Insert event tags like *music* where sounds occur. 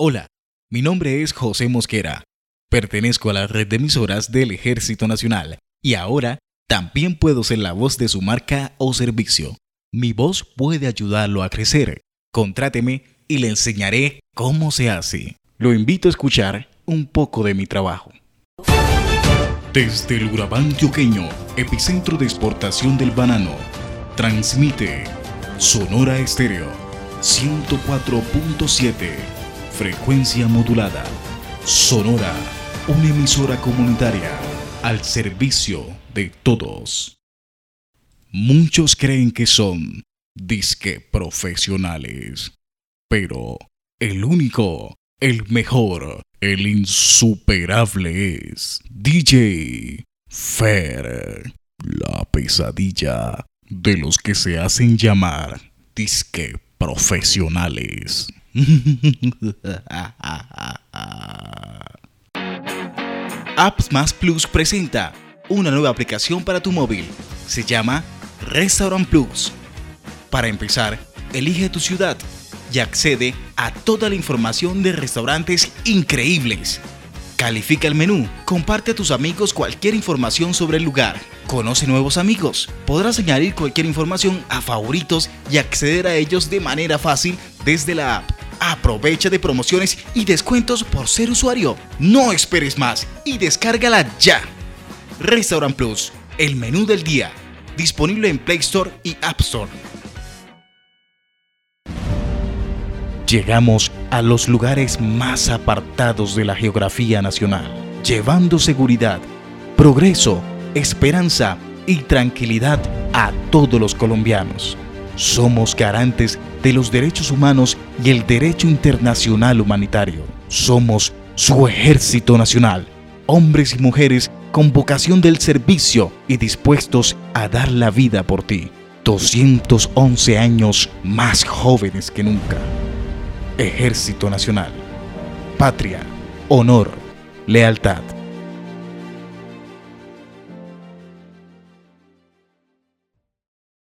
Hola, mi nombre es José Mosquera. Pertenezco a la red de emisoras del Ejército Nacional y ahora también puedo ser la voz de su marca o servicio. Mi voz puede ayudarlo a crecer. Contráteme y le enseñaré cómo se hace. Lo invito a escuchar un poco de mi trabajo. Desde el Urabá antioqueño, epicentro de exportación del banano, transmite Sonora Estéreo 104.7 Frecuencia modulada. Sonora, una emisora comunitaria al servicio de todos. Muchos creen que son disque profesionales, pero el único, el mejor, el insuperable es DJ Fer, la pesadilla de los que se hacen llamar disque profesionales. *laughs* Apps Plus presenta una nueva aplicación para tu móvil. Se llama Restaurant Plus. Para empezar, elige tu ciudad y accede a toda la información de restaurantes increíbles. Califica el menú, comparte a tus amigos cualquier información sobre el lugar, conoce nuevos amigos, podrás añadir cualquier información a favoritos y acceder a ellos de manera fácil desde la app. Aprovecha de promociones y descuentos por ser usuario. No esperes más y descárgala ya. Restaurant Plus, el menú del día. Disponible en Play Store y App Store. Llegamos a los lugares más apartados de la geografía nacional, llevando seguridad, progreso, esperanza y tranquilidad a todos los colombianos. Somos garantes de los derechos humanos y el derecho internacional humanitario. Somos su ejército nacional, hombres y mujeres con vocación del servicio y dispuestos a dar la vida por ti. 211 años más jóvenes que nunca. Ejército Nacional. Patria, honor, lealtad.